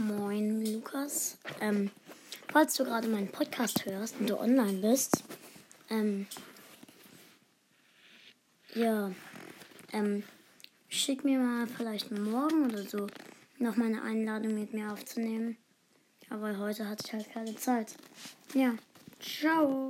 Moin, Lukas. Ähm, falls du gerade meinen Podcast hörst und du online bist, ähm, ja, ähm, schick mir mal vielleicht morgen oder so noch meine Einladung mit mir aufzunehmen. Aber heute hatte ich halt keine Zeit. Ja, ciao.